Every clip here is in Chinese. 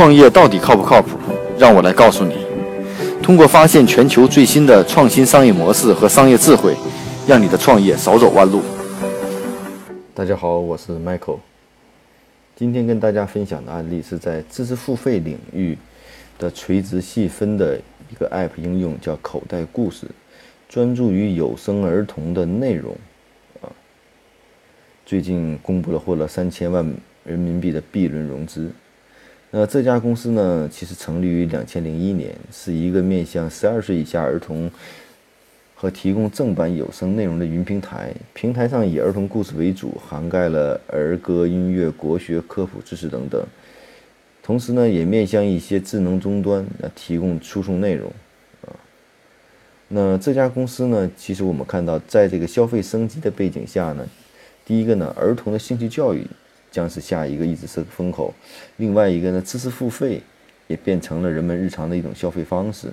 创业到底靠不靠谱？让我来告诉你。通过发现全球最新的创新商业模式和商业智慧，让你的创业少走弯路。大家好，我是 Michael。今天跟大家分享的案例是在知识付费领域的垂直细分的一个 App 应用，叫口袋故事，专注于有声儿童的内容。啊，最近公布了获了三千万人民币的 B 轮融资。那这家公司呢，其实成立于两千零一年，是一个面向十二岁以下儿童和提供正版有声内容的云平台。平台上以儿童故事为主，涵盖了儿歌、音乐、国学、科普知识等等。同时呢，也面向一些智能终端，那提供输送内容。啊，那这家公司呢，其实我们看到，在这个消费升级的背景下呢，第一个呢，儿童的兴趣教育。将是下一个一直是风口。另外一个呢，知识付费也变成了人们日常的一种消费方式。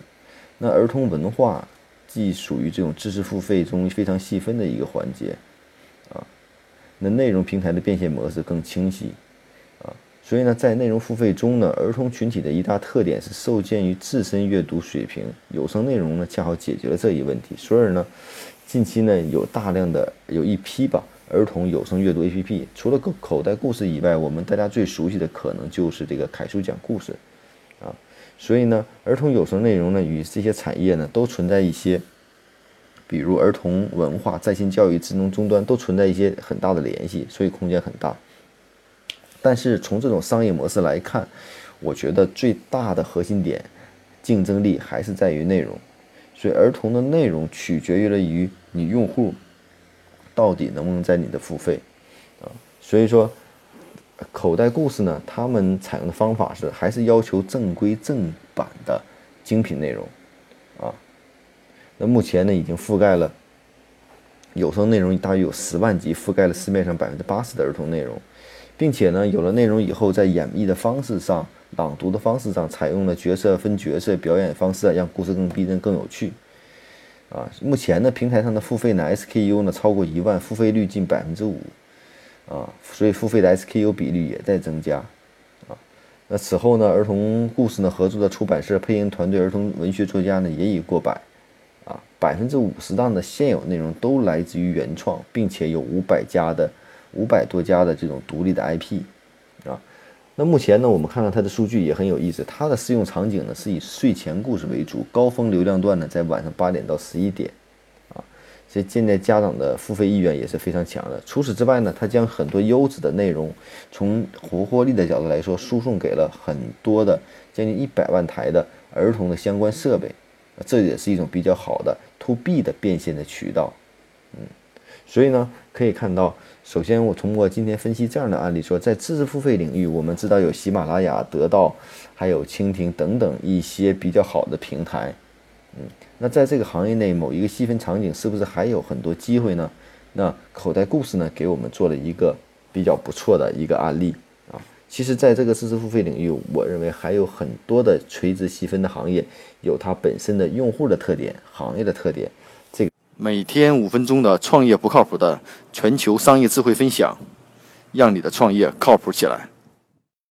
那儿童文化既属于这种知识付费中非常细分的一个环节啊。那内容平台的变现模式更清晰啊。所以呢，在内容付费中呢，儿童群体的一大特点是受限于自身阅读水平，有声内容呢恰好解决了这一问题。所以呢，近期呢有大量的有一批吧。儿童有声阅读 APP，除了口口袋故事以外，我们大家最熟悉的可能就是这个凯叔讲故事，啊，所以呢，儿童有声内容呢与这些产业呢都存在一些，比如儿童文化、在线教育、智能终端都存在一些很大的联系，所以空间很大。但是从这种商业模式来看，我觉得最大的核心点，竞争力还是在于内容，所以儿童的内容取决于了于你用户。到底能不能在你的付费啊？所以说，口袋故事呢，他们采用的方法是还是要求正规正版的精品内容啊。那目前呢，已经覆盖了有声内容大约有十万集，覆盖了市面上百分之八十的儿童内容，并且呢，有了内容以后，在演绎的方式上、朗读的方式上，采用了角色分角色表演方式，让故事更逼真、更有趣。啊，目前呢，平台上的付费呢，SKU 呢超过一万，付费率近百分之五，啊，所以付费的 SKU 比例也在增加，啊，那此后呢，儿童故事呢合作的出版社、配音团队、儿童文学作家呢也已过百，啊，百分之五十档的现有内容都来自于原创，并且有五百家的五百多家的这种独立的 IP，啊。那目前呢，我们看到它的数据也很有意思。它的适用场景呢是以睡前故事为主，高峰流量段呢在晚上八点到十一点，啊，所以现在家长的付费意愿也是非常强的。除此之外呢，它将很多优质的内容，从活活力的角度来说，输送给了很多的将近一百万台的儿童的相关设备，这也是一种比较好的 to B 的变现的渠道，嗯。所以呢，可以看到，首先我通过今天分析这样的案例说，在知识付费领域，我们知道有喜马拉雅、得到，还有蜻蜓等等一些比较好的平台，嗯，那在这个行业内某一个细分场景，是不是还有很多机会呢？那口袋故事呢，给我们做了一个比较不错的一个案例啊。其实，在这个知识付费领域，我认为还有很多的垂直细分的行业，有它本身的用户的特点、行业的特点。每天五分钟的创业不靠谱的全球商业智慧分享，让你的创业靠谱起来。